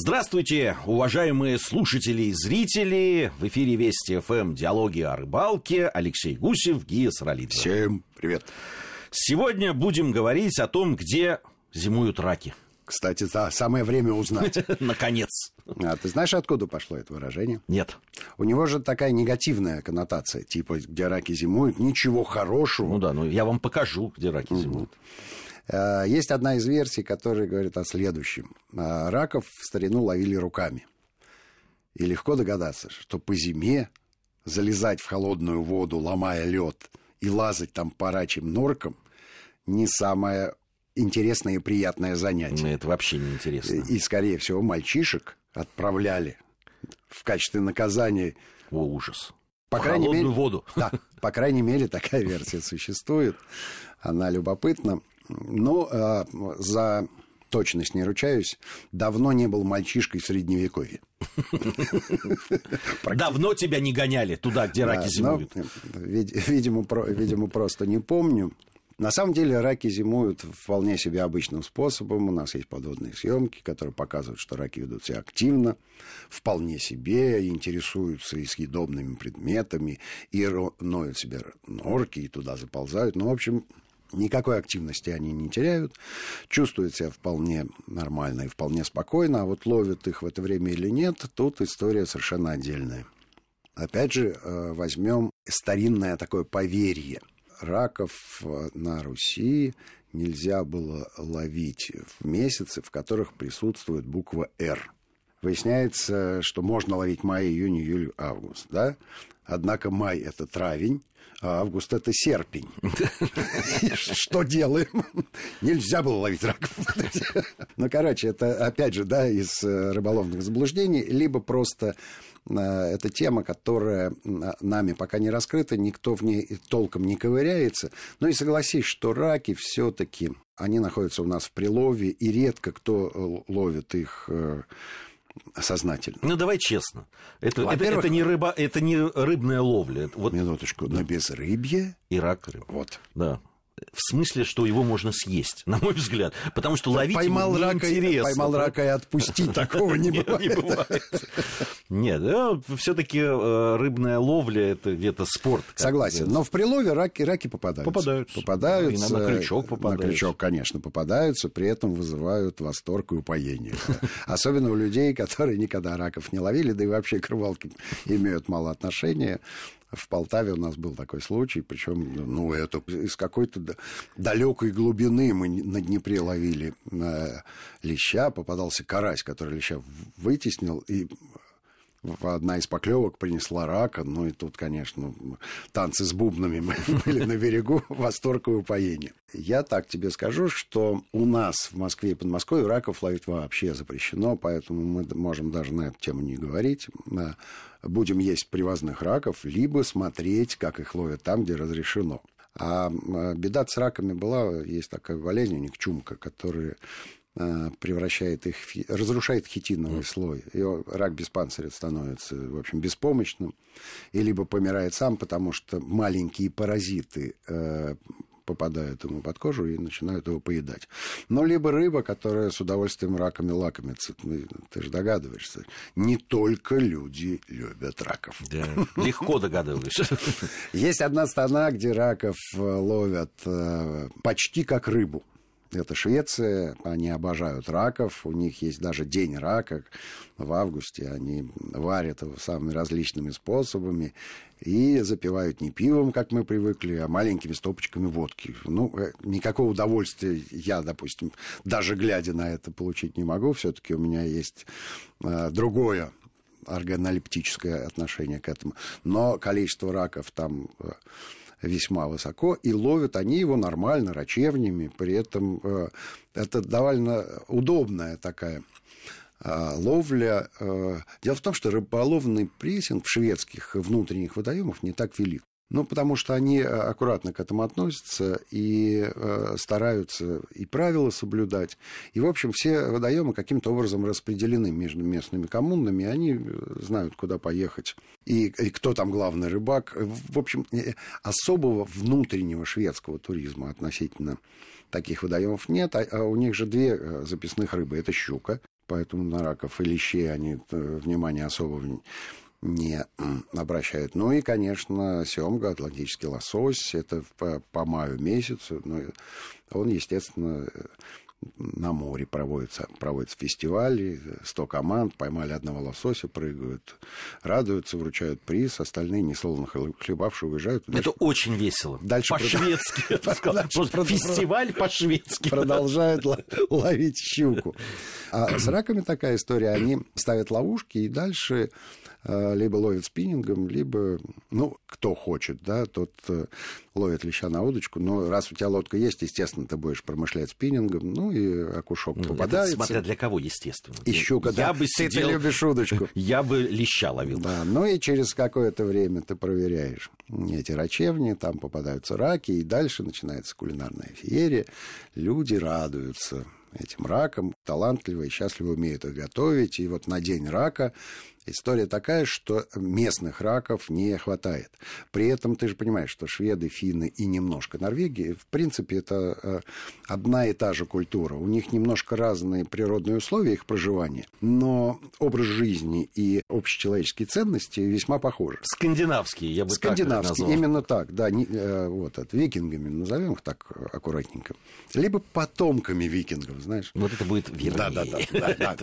Здравствуйте, уважаемые слушатели и зрители. В эфире Вести ФМ «Диалоги о рыбалке». Алексей Гусев, Гия Саралидзе. Всем привет. Сегодня будем говорить о том, где зимуют раки. Кстати, да, самое время узнать. Наконец. А ты знаешь, откуда пошло это выражение? Нет. У него же такая негативная коннотация, типа, где раки зимуют, ничего хорошего. Ну да, ну я вам покажу, где раки зимуют. Э, есть одна из версий, которая говорит о следующем. Э, раков в старину ловили руками. И легко догадаться, что по зиме залезать в холодную воду, ломая лед, и лазать там по рачьим норкам не самое интересное и приятное занятие. Ну, это вообще не интересно. И, скорее всего, мальчишек отправляли в качестве наказания... О, ужас. По крайней мере, воду. Да, по крайней мере, такая версия существует. Она любопытна. Ну, э, за точность не ручаюсь, давно не был мальчишкой в Средневековье. Давно тебя не гоняли туда, где раки зимуют? Видимо, просто не помню. На самом деле раки зимуют вполне себе обычным способом. У нас есть подводные съемки, которые показывают, что раки ведут себя активно, вполне себе, интересуются и съедобными предметами, и ноют себе норки, и туда заползают. Ну, в общем, Никакой активности они не теряют, чувствуют себя вполне нормально и вполне спокойно, а вот ловят их в это время или нет, тут история совершенно отдельная. Опять же, э, возьмем старинное такое поверье. Раков э, на Руси нельзя было ловить в месяцы, в которых присутствует буква «Р». Выясняется, что можно ловить май, июнь, июль, август, да? Однако май – это травень, а август – это серпень. Что делаем? Нельзя было ловить раков. Ну, короче, это, опять же, да, из э, рыболовных заблуждений, либо просто э, это тема, которая нами пока не раскрыта, никто в ней толком не ковыряется. Ну и согласись, что раки все-таки, они находятся у нас в прилове, и редко кто э, ловит их сознательно. Ну, давай честно. Это, это, это, не, рыба, это не рыбная ловля. Вот... Минуточку, но без рыбья... И рак рыб. Вот. Да. В смысле, что его можно съесть, на мой взгляд. Потому что ловить поймал его рака, неинтересно. Поймал рака и отпустить, такого не бывает. Нет, все-таки э, рыбная ловля это где-то спорт. Согласен, но в прилове раки, раки попадаются. Попадаются. Попадаются. И на крючок попадаются. На крючок, конечно, попадаются, при этом вызывают восторг и упоение. Особенно у людей, которые никогда раков не ловили, да и вообще к рыбалке имеют мало отношения. В Полтаве у нас был такой случай, причем, ну, это из какой-то далекой глубины мы на Днепре ловили э, леща, попадался карась, который леща вытеснил, и одна из поклевок принесла рака, ну и тут, конечно, танцы с бубнами были на берегу, восторг и упоение. Я так тебе скажу, что у нас в Москве и Подмосковье раков ловить вообще запрещено, поэтому мы можем даже на эту тему не говорить будем есть привозных раков, либо смотреть, как их ловят там, где разрешено. А беда с раками была, есть такая болезнь у них, чумка, которая превращает их, разрушает хитиновый слой. И рак без панциря становится, в общем, беспомощным. И либо помирает сам, потому что маленькие паразиты э, попадают ему под кожу и начинают его поедать. Но либо рыба, которая с удовольствием раками лакомится. Ну, ты же догадываешься. Не только люди любят раков. Да, легко догадываюсь. Есть одна страна, где раков э, ловят э, почти как рыбу. Это Швеция, они обожают раков, у них есть даже день рака в августе, они варят его самыми различными способами и запивают не пивом, как мы привыкли, а маленькими стопочками водки. Ну, э, никакого удовольствия я, допустим, даже глядя на это, получить не могу, все-таки у меня есть э, другое органолептическое отношение к этому. Но количество раков там э, весьма высоко, и ловят они его нормально, рачевнями, при этом э, это довольно удобная такая э, ловля. Э, дело в том, что рыболовный прессинг в шведских внутренних водоемах не так велик. Ну, потому что они аккуратно к этому относятся и э, стараются и правила соблюдать. И, в общем, все водоемы каким-то образом распределены между местными коммунами, они знают, куда поехать и, и кто там главный рыбак. В общем, э, особого внутреннего шведского туризма относительно таких водоемов нет, а, а у них же две э, записных рыбы. Это щука, поэтому на раков и лещей они внимания особого не обращают. Ну и, конечно, семга, атлантический лосось, это по, по маю месяцу. Ну, он, естественно, на море проводятся, проводятся фестивали, 100 команд, поймали одного лосося, прыгают, радуются, вручают приз, остальные несолоно хлебавшие уезжают. Это дальше, очень весело. Дальше по-шведски. Фестиваль по-шведски. Продолжают ловить щуку. А с раками такая история. Они ставят ловушки и дальше либо ловит спиннингом, либо, ну, кто хочет, да, тот э, ловит леща на удочку. Но раз у тебя лодка есть, естественно, ты будешь промышлять спиннингом, ну, и окушок ну, попадается. Это смотря для кого, естественно. И щука, да. Я бы сидел... Ты любишь удочку. Я бы леща ловил. Да, ну и через какое-то время ты проверяешь эти рачевни, там попадаются раки, и дальше начинается кулинарная феерия. Люди радуются этим раком, талантливо и счастливо умеют их готовить. И вот на день рака История такая, что местных раков не хватает. При этом ты же понимаешь, что шведы, финны и немножко Норвегии, в принципе, это э, одна и та же культура. У них немножко разные природные условия их проживания, но образ жизни и общечеловеческие ценности весьма похожи. Скандинавские, я бы Скандинавские, так назвал. именно так, да, не, э, вот, от викингами, назовем их так аккуратненько. Либо потомками викингов, знаешь. Вот это будет вернее. Да, да, да. да,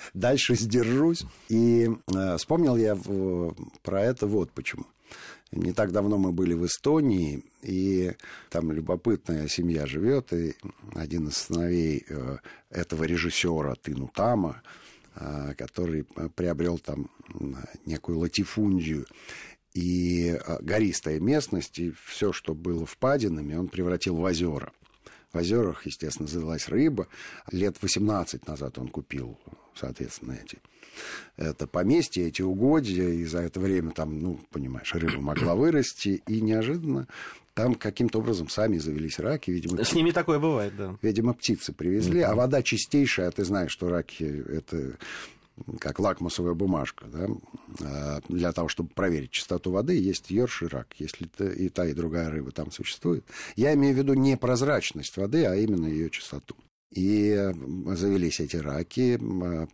Дальше дальше сдержусь. И э, вспомнил я в, про это вот почему. Не так давно мы были в Эстонии, и там любопытная семья живет, и один из сыновей э, этого режиссера Тыну Тама, э, который приобрел там некую латифундию, и э, гористая местность, и все, что было впадинами, он превратил в озера. В озерах, естественно, завелась рыба. Лет 18 назад он купил соответственно, эти это поместье, эти угодья, и за это время там, ну, понимаешь, рыба могла вырасти, и неожиданно там каким-то образом сами завелись раки, видимо. С ними такое бывает, да. Видимо, птицы привезли, mm-hmm. а вода чистейшая, а ты знаешь, что раки это как лакмусовая бумажка, да, а для того, чтобы проверить чистоту воды, есть ерш и рак, если и та, и другая рыба там существует. Я имею в виду не прозрачность воды, а именно ее чистоту. И завелись эти раки.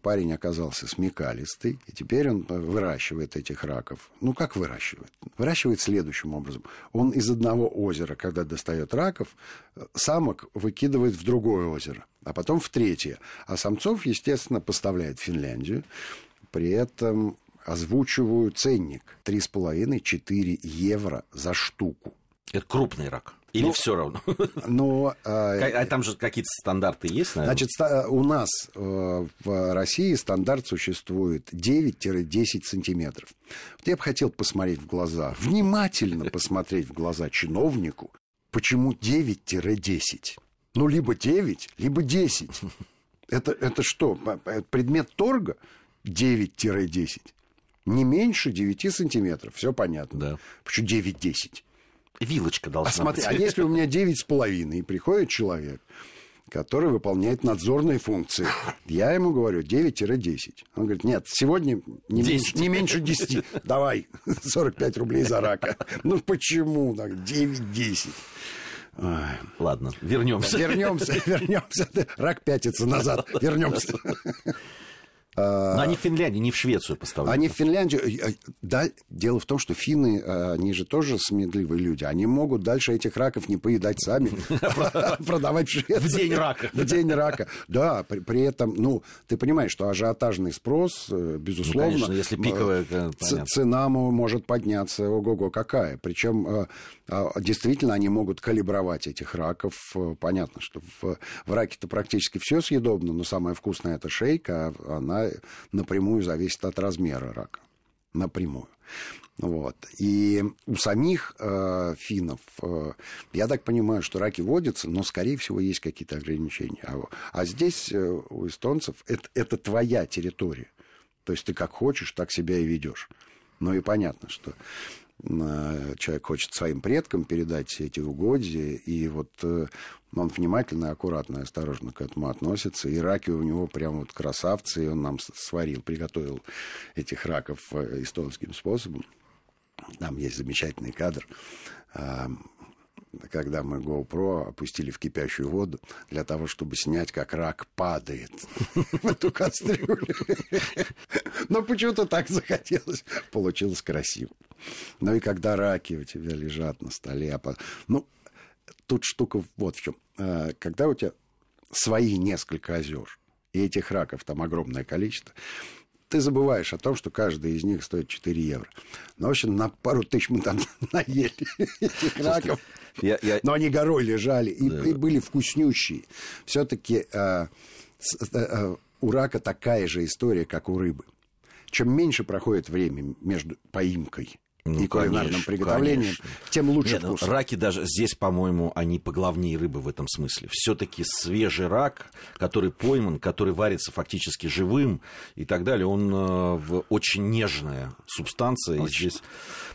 Парень оказался смекалистый. И теперь он выращивает этих раков. Ну, как выращивает? Выращивает следующим образом. Он из одного озера, когда достает раков, самок выкидывает в другое озеро, а потом в третье. А самцов, естественно, поставляет в Финляндию. При этом озвучиваю ценник 3,5-4 евро за штуку. Это крупный рак. Или ну, все равно? Но, а, а там же какие-то стандарты есть, наверное? Значит, у нас э, в России стандарт существует 9-10 сантиметров. Вот я бы хотел посмотреть в глаза, внимательно посмотреть в глаза чиновнику, почему 9-10? Ну, либо 9, либо 10. Это, это что, предмет торга? 9-10. Не меньше 9 сантиметров, все понятно. Да. Почему 9-10? Вилочка должна а смотри, быть. А если у меня 9,5, и приходит человек, который выполняет надзорные функции. Я ему говорю 9-10. Он говорит, нет, сегодня не, меньше, не меньше 10. Давай, 45 рублей за рака. Ну почему так? 9-10. Ладно, вернемся. Вернемся, вернемся. Рак пятится назад. Вернемся. Но они в Финляндию, не в Швецию поставляют. Они в Финляндию. Э, да, дело в том, что финны, э, они же тоже сметливые люди. Они могут дальше этих раков не поедать сами, продавать в Швецию. В день рака. В день рака. Да, при этом, ну, ты понимаешь, что ажиотажный спрос, э, безусловно. Ну, если пиковая, Цена может подняться, ого-го, какая. Причем а, действительно они могут калибровать этих раков. Понятно, что в, раке-то практически все съедобно, но самое вкусное это шейка, а напрямую зависит от размера рака. Напрямую. Вот. И у самих э, финнов, э, я так понимаю, что раки водятся, но, скорее всего, есть какие-то ограничения. А, а здесь э, у эстонцев это, это твоя территория. То есть ты как хочешь, так себя и ведешь. Ну и понятно, что человек хочет своим предкам передать эти угодья, и вот э, он внимательно, аккуратно осторожно к этому относится. И раки у него прям вот красавцы, и он нам сварил, приготовил этих раков э, эстонским способом. Там есть замечательный кадр. Когда мы GoPro опустили в кипящую воду для того, чтобы снять, как рак падает в эту кастрюлю. Но почему-то так захотелось. Получилось красиво. Ну и когда раки у тебя лежат на столе, а ну, тут штука вот в чем. Э, когда у тебя свои несколько озер, и этих раков там огромное количество, ты забываешь о том, что каждый из них стоит 4 евро. Ну, в общем, на пару тысяч мы там наели этих раков. Я, я... Но они горой лежали и, да. и были вкуснющие. Все-таки э, э, у рака такая же история, как у рыбы. Чем меньше проходит время между поимкой ну, и кулинарным конечно, приготовлением, конечно. тем лучше Нет, вкус. Ну, раки даже здесь, по-моему, они поглавнее рыбы в этом смысле. Все-таки свежий рак, который пойман, который варится фактически живым и так далее, он э, в очень нежная субстанция. Очень. И здесь...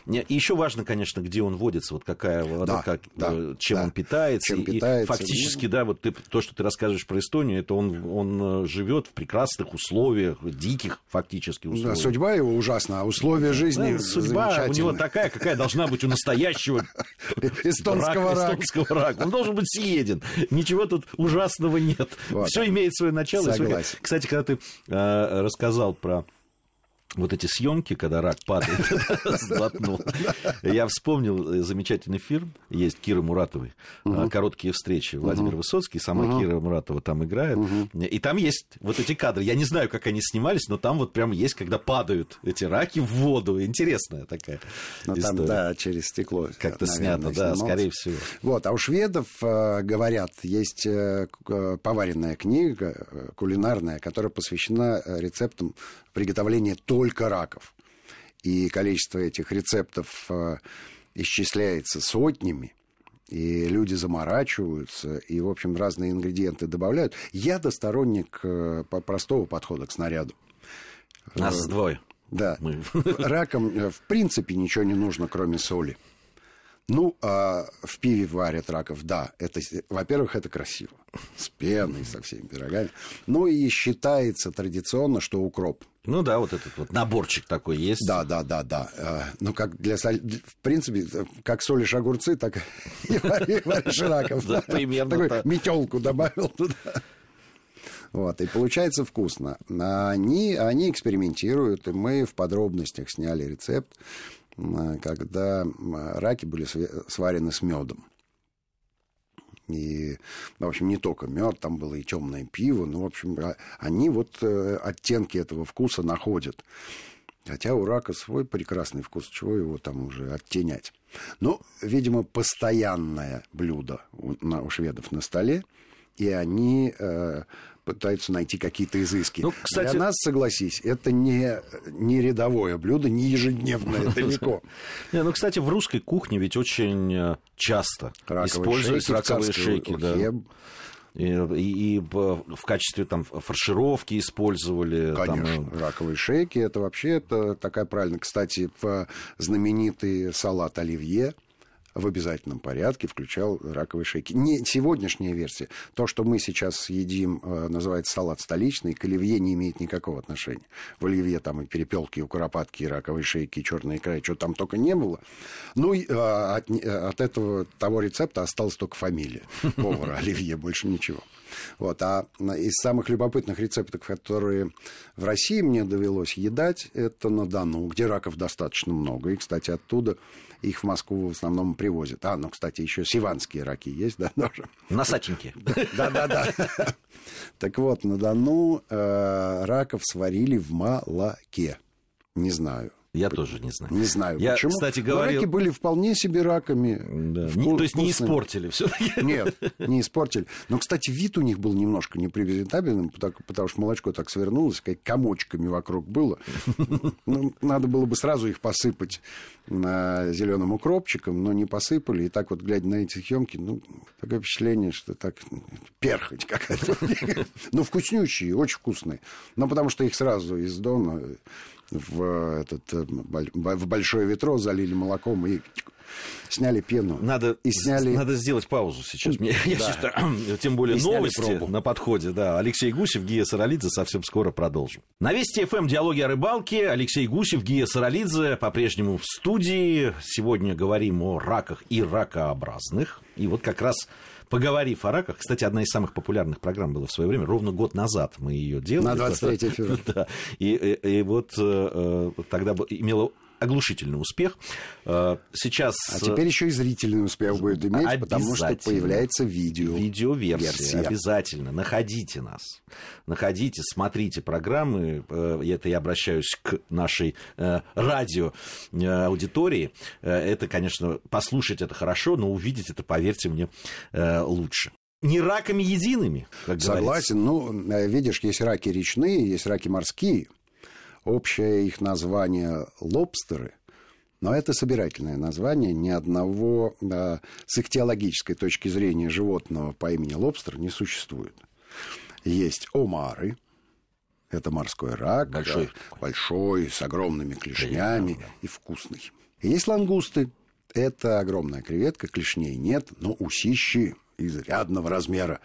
И еще важно, конечно, где он водится, вот какая вода, да, как, да, э, чем да. он питается. Чем и питается, фактически, да, вот ты, то, что ты рассказываешь про Эстонию, это он, он э, живет в прекрасных условиях, диких фактически условиях. Да, судьба его ужасна, а условия жизни да, судьба у него такая, какая должна быть у настоящего эстонского рака. Эстонского рака. Он должен быть съеден. Ничего тут ужасного нет. Вот. Все имеет свое начало. Согласен. Кстати, когда ты э, рассказал про вот эти съемки, когда рак падает, сглотнул. Я вспомнил замечательный фильм, есть Кира Муратовой, «Короткие встречи». Владимир Высоцкий, сама Кира Муратова там играет. И там есть вот эти кадры. Я не знаю, как они снимались, но там вот прям есть, когда падают эти раки в воду. Интересная такая Ну там, да, через стекло. Как-то снято, да, скорее всего. Вот, а у шведов, э, говорят, есть э, поваренная книга э, кулинарная, которая посвящена рецептам приготовления только раков. И количество этих рецептов э, исчисляется сотнями. И люди заморачиваются, и, в общем, разные ингредиенты добавляют. Я досторонник э, простого подхода к снаряду. Нас э, двое. Да. Мы. Ракам, в принципе, ничего не нужно, кроме соли. Ну, а в пиве варят раков, да. Это, во-первых, это красиво. С пеной, со всеми пирогами. Ну и считается традиционно, что укроп. Ну да, вот этот вот наборчик такой есть. Да, да, да, да. А, ну, как для соль... В принципе, как солишь огурцы, так и варишь раков. Да, примерно Такую метелку добавил туда. Вот, и получается вкусно. Они, они экспериментируют, и мы в подробностях сняли рецепт когда раки были сварены с медом. И, в общем, не только мед, там было и темное пиво. Ну, в общем, а, они вот э, оттенки этого вкуса находят. Хотя у рака свой прекрасный вкус, чего его там уже оттенять. Ну, видимо, постоянное блюдо у, у шведов на столе, и они э, пытаются найти какие-то изыски. Ну, кстати... Для нас, согласись, это не, не рядовое блюдо, не ежедневное далеко. Не, ну, кстати, в русской кухне ведь очень э, часто используются раковые шейки. И, и, и в качестве там фаршировки использовали. Конечно, там... раковые шейки, это вообще это такая правильно. Кстати, в знаменитый салат оливье, в обязательном порядке включал раковые шейки. Не сегодняшняя версия. То, что мы сейчас едим, э, называется салат столичный, к оливье не имеет никакого отношения. В оливье там и перепелки, и куропатки, и раковые шейки, и черная икра, и что там только не было. Ну, и, а, от, э, от этого того рецепта осталась только фамилия повара оливье, больше ничего. Вот. А из самых любопытных рецептов, которые в России мне довелось едать, это на Дону, где раков достаточно много. И, кстати, оттуда их в Москву в основном привозят. А, ну, кстати, еще сиванские раки есть, да, тоже. Носатенькие. Да-да-да. Так вот, на Дону э, раков сварили в молоке. Не знаю, я тоже не знаю. Не знаю, я, почему. Кстати, говорил... раки были вполне себе раками. Да. Не, то есть не испортили все Нет, не испортили. Но, кстати, вид у них был немножко непрезентабельным, потому, потому что молочко так свернулось, как комочками вокруг было. Ну, надо было бы сразу их посыпать зеленым укропчиком, но не посыпали. И так вот, глядя на эти съемки, ну, такое впечатление, что так перхоть какая-то. Ну, вкуснющие, очень вкусные. Но потому что их сразу из дома в, этот, э, в большое ветро залили молоком и Сняли пену. Надо, и сняли... надо сделать паузу сейчас. Мне, я считаю, тем более и новости на подходе. Да. Алексей Гусев, Гия Саралидзе. Совсем скоро продолжим. На Вести ФМ диалоги о рыбалке. Алексей Гусев, Гия Саралидзе по-прежнему в студии. Сегодня говорим о раках и ракообразных. И вот как раз Поговорив о раках, кстати, одна из самых популярных программ была в свое время, ровно год назад мы ее делали. На 23 февраля. Да. И, и, и вот э, э тогда имела оглушительный успех. Э, сейчас... А теперь еще и зрительный успех будет иметь, потому что появляется видео. Видеоверсия, версия. обязательно. Находите нас. Находите, смотрите программы. Э, это я обращаюсь к нашей э, радио аудитории. Это, конечно, послушать это хорошо, но увидеть это, поверьте мне, лучше не раками едиными, как Согласен. Говорится. Ну, видишь, есть раки речные, есть раки морские. Общее их название лобстеры, но это собирательное название. Ни одного да, с их теологической точки зрения животного по имени лобстер не существует. Есть омары, это морской рак, большой, да, большой с огромными клешнями да, и вкусный. есть лангусты, это огромная креветка, клешней нет, но усищи изрядного размера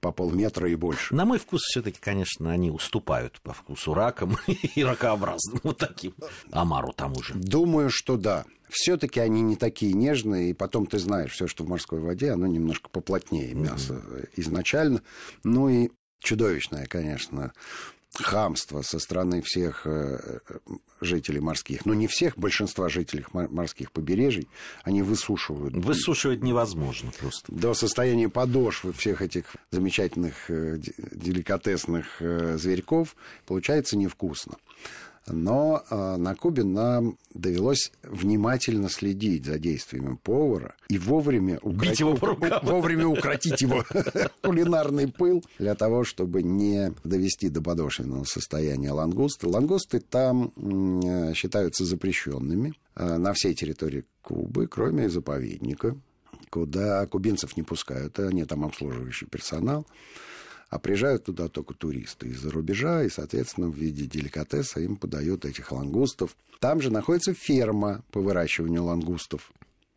по полметра и больше. На мой вкус все-таки, конечно, они уступают по вкусу ракам и ракообразным, вот таким. Амару тому же. Думаю, что да. Все-таки они не такие нежные, и потом ты знаешь, все, что в морской воде, оно немножко поплотнее мясо mm-hmm. изначально. Ну и чудовищное, конечно, хамство со стороны всех э, жителей морских, ну не всех, большинства жителей морских побережий, они высушивают. Высушивать невозможно просто. До состояния подошвы всех этих замечательных э, деликатесных э, зверьков получается невкусно. Но э, на Кубе нам довелось внимательно следить за действиями повара и вовремя, укротить его вовремя укротить его кулинарный пыл для того, чтобы не довести до подошвенного состояния лангусты. Лангусты там считаются запрещенными э, на всей территории Кубы, кроме заповедника, куда кубинцев не пускают, они там обслуживающий персонал а приезжают туда только туристы из-за рубежа, и, соответственно, в виде деликатеса им подают этих лангустов. Там же находится ферма по выращиванию лангустов.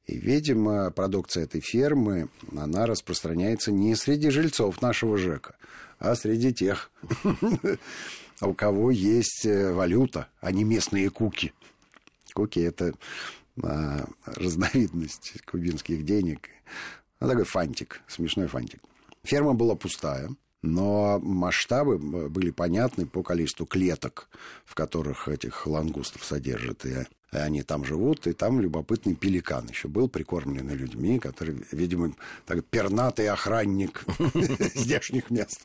И, видимо, продукция этой фермы, она распространяется не среди жильцов нашего ЖЭКа, а среди тех, у кого есть э, валюта, а не местные куки. Куки – это а, разновидность кубинских денег. Ну, такой фантик, смешной фантик. Ферма была пустая, но масштабы были понятны по количеству клеток, в которых этих лангустов содержат. И они там живут, и там любопытный пеликан еще был, прикормленный людьми, который, видимо, так, пернатый охранник здешних мест.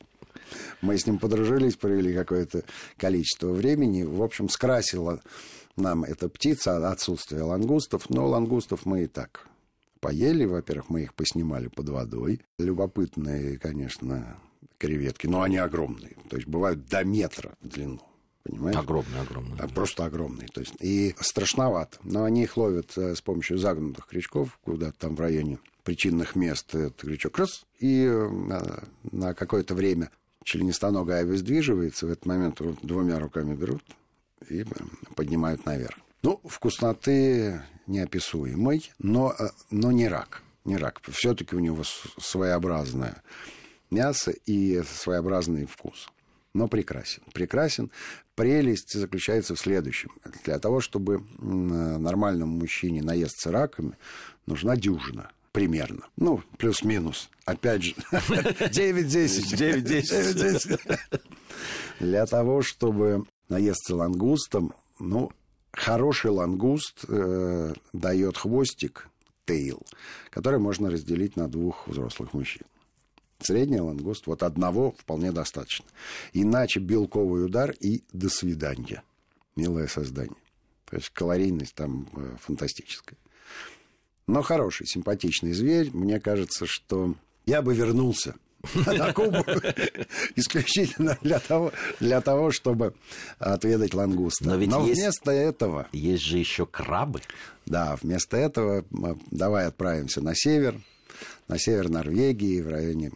Мы с ним подружились, провели какое-то количество времени. В общем, скрасила нам эта птица отсутствие лангустов, но лангустов мы и так поели. Во-первых, мы их поснимали под водой. Любопытные, конечно, креветки, но они огромные. То есть бывают до метра в длину. Понимаете? Огромные, огромные. А, просто огромные. То есть, и страшновато. Но они их ловят э, с помощью загнутых крючков, куда там в районе причинных мест этот крючок раз, и э, на какое-то время членистоногая обездвиживается, в этот момент двумя руками берут и э, поднимают наверх. Ну, вкусноты неописуемой, но, но не рак. Не рак. Все-таки у него своеобразная мясо и своеобразный вкус. Но прекрасен. Прекрасен. Прелесть заключается в следующем. Для того, чтобы нормальному мужчине наесться раками, нужна дюжина примерно. Ну, плюс-минус. Опять же, 9-10. 9-10. Для того, чтобы наесться лангустом, ну, хороший лангуст э, дает хвостик, tail, который можно разделить на двух взрослых мужчин. Средний лангуст, вот одного вполне достаточно. Иначе белковый удар и до свидания. Милое создание. То есть калорийность там э, фантастическая. Но хороший, симпатичный зверь. Мне кажется, что я бы вернулся на Кубу исключительно для того, для того, чтобы отведать лангуста. Но, ведь Но есть, вместо этого... Есть же еще крабы. Да, вместо этого давай отправимся на север, на север Норвегии, в районе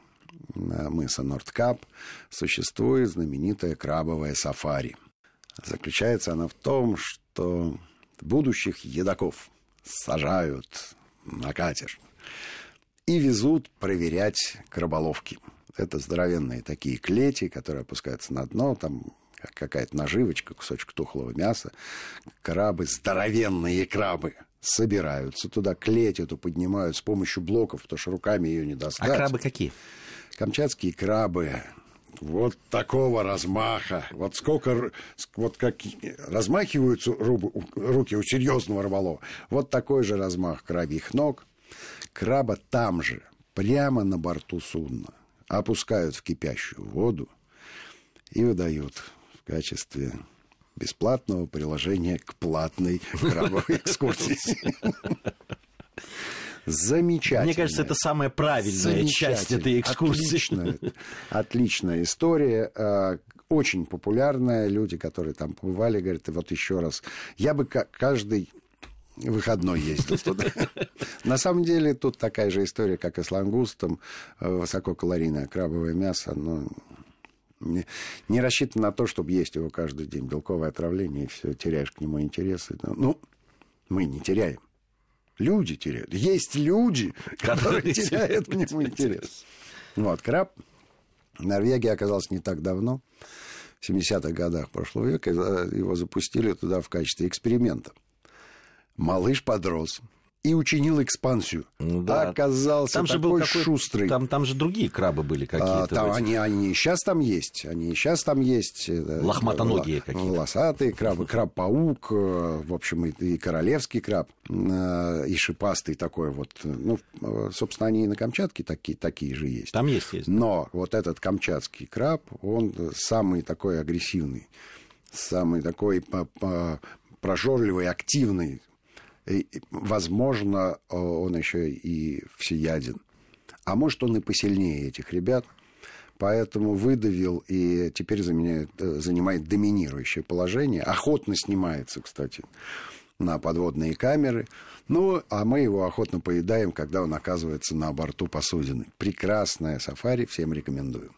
мыса Нордкап существует знаменитая крабовая сафари. Заключается она в том, что будущих едоков сажают на катер. И везут проверять краболовки. Это здоровенные такие клети, которые опускаются на дно, там какая-то наживочка, кусочек тухлого мяса. Крабы, здоровенные крабы, собираются туда, клеть эту поднимают с помощью блоков, потому что руками ее не достать. А крабы какие? Камчатские крабы, вот такого размаха. Вот сколько, вот как размахиваются руки у серьезного рыболова. Вот такой же размах крабьих ног. Краба там же, прямо на борту судна, опускают в кипящую воду и выдают в качестве бесплатного приложения к платной крабовой экскурсии. Замечательно. Мне кажется, это самая правильная часть этой экскурсии. Отличная, отличная история. А, очень популярная. Люди, которые там побывали, говорят, вот еще раз. Я бы каждый выходной ездил туда. На самом деле тут такая же история, как и с лангустом. Высококалорийное крабовое мясо, но не, не рассчитано на то, чтобы есть его каждый день. Белковое отравление, и все, теряешь к нему интерес. Ну, мы не теряем. Люди теряют. Есть люди, которые теряют к нему интерес. Вот, краб в Норвегии оказался не так давно. В 70-х годах прошлого века его запустили туда в качестве эксперимента. Малыш подрос и учинил экспансию. Ну, да. Оказался там же такой был шустрый. Там, там же другие крабы были какие-то. А, там они, они сейчас там есть. Они сейчас там есть. Лохматоногие какие-то. Волосатые крабы. Краб-паук, э, в общем, и, и королевский краб, э, и шипастый такой вот. Ну, собственно, они и на Камчатке такие, такие же есть. Там есть, есть. Но вот этот камчатский краб, он самый такой агрессивный, самый такой прожорливый, активный возможно, он еще и всеяден. А может, он и посильнее этих ребят. Поэтому выдавил и теперь заменяет, э, занимает доминирующее положение. Охотно снимается, кстати, на подводные камеры. Ну, а мы его охотно поедаем, когда он оказывается на борту посудины. Прекрасное сафари, всем рекомендую.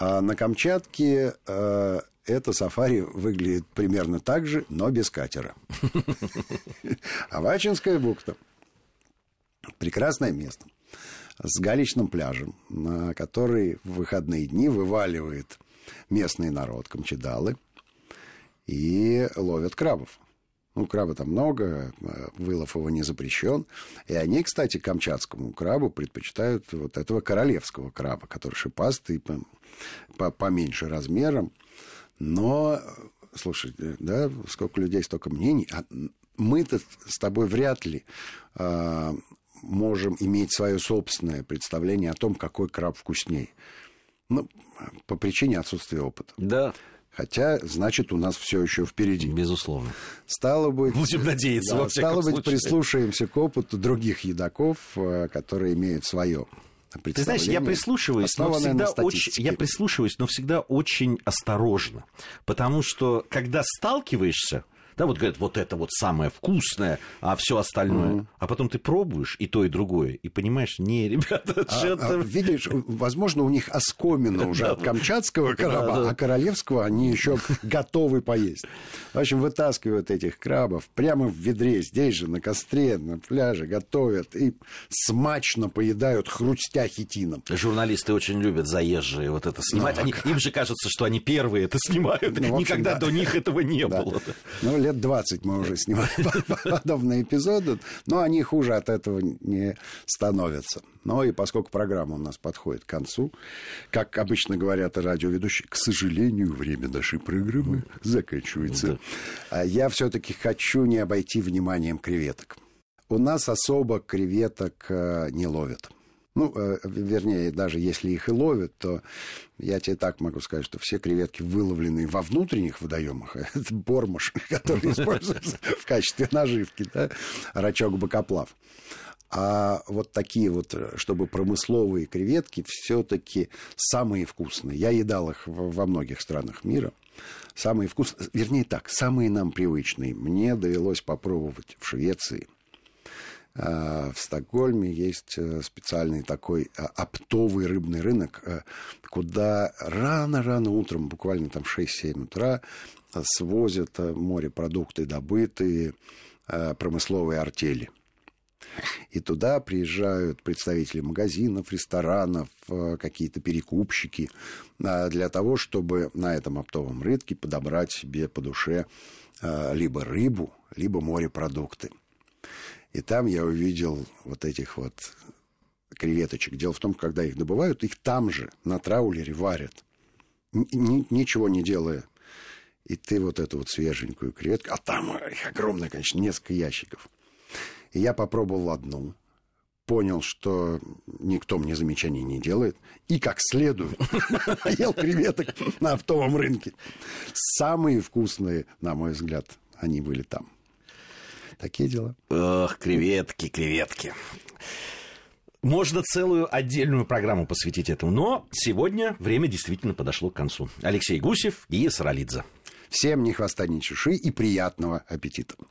А на Камчатке э, это сафари выглядит примерно так же, но без катера. Авачинская бухта. Прекрасное место. С галечным пляжем, на который в выходные дни вываливает местный народ, камчедалы, и ловят крабов. Ну, краба там много, вылов его не запрещен. И они, кстати, камчатскому крабу предпочитают вот этого королевского краба, который шипастый, поменьше размером. Но, слушай, да, сколько людей, столько мнений. А мы-то с тобой вряд ли э, можем иметь свое собственное представление о том, какой краб вкуснее. Ну, по причине отсутствия опыта. Да. Хотя, значит, у нас все еще впереди. Безусловно. Стало быть... Будем надеяться, да, во Стало быть, случае. прислушаемся к опыту других едоков, э, которые имеют свое ты знаешь, я прислушиваюсь, но всегда очень, я прислушиваюсь, но всегда очень осторожно, потому что когда сталкиваешься да, вот говорят, вот это вот самое вкусное, а все остальное. Mm-hmm. А потом ты пробуешь и то, и другое, и понимаешь, не, ребята, а, что-то... А, видишь, возможно, у них оскомина уже от камчатского краба, а королевского они еще готовы поесть. В общем, вытаскивают этих крабов прямо в ведре, здесь же, на костре, на пляже, готовят и смачно поедают, хрустя хитином. Журналисты очень любят заезжие вот это снимать. Ну, они, им же кажется, что они первые это снимают. Ну, общем, Никогда да. до них этого не было. Ну, лет 20 мы уже снимали подобные эпизоды, но они хуже от этого не становятся. Но и поскольку программа у нас подходит к концу, как обычно говорят радиоведущие, к сожалению, время нашей программы заканчивается. А я все-таки хочу не обойти вниманием креветок. У нас особо креветок э, не ловят. Ну, э, вернее, даже если их и ловят, то я тебе так могу сказать, что все креветки, выловленные во внутренних водоемах, это бормаш, который используется в качестве наживки, да, рачок-бокоплав. А вот такие вот, чтобы промысловые креветки все-таки самые вкусные. Я едал их во многих странах мира. Самые вкусные, вернее так, самые нам привычные. Мне довелось попробовать в Швеции – Э, в Стокгольме есть э, специальный такой э, оптовый рыбный рынок, куда рано-рано утром, буквально там в 6-7 утра, свозят морепродукты добытые, промысловые артели. И туда приезжают представители магазинов, ресторанов, э, какие-то перекупщики э, для того, чтобы на этом оптовом рынке подобрать себе по душе э, либо рыбу, либо морепродукты. И там я увидел вот этих вот креветочек. Дело в том, когда их добывают, их там же, на траулере, варят. Н- ничего не делая. И ты вот эту вот свеженькую креветку, а там их огромное, конечно, несколько ящиков. И я попробовал одну, понял, что никто мне замечаний не делает, и как следует ел креветок на оптовом рынке. Самые вкусные, на мой взгляд, они были там. Такие дела. Ох, креветки, креветки. Можно целую отдельную программу посвятить этому, но сегодня время действительно подошло к концу. Алексей Гусев и Саралидзе. Всем ни хвоста, ни чуши и приятного аппетита.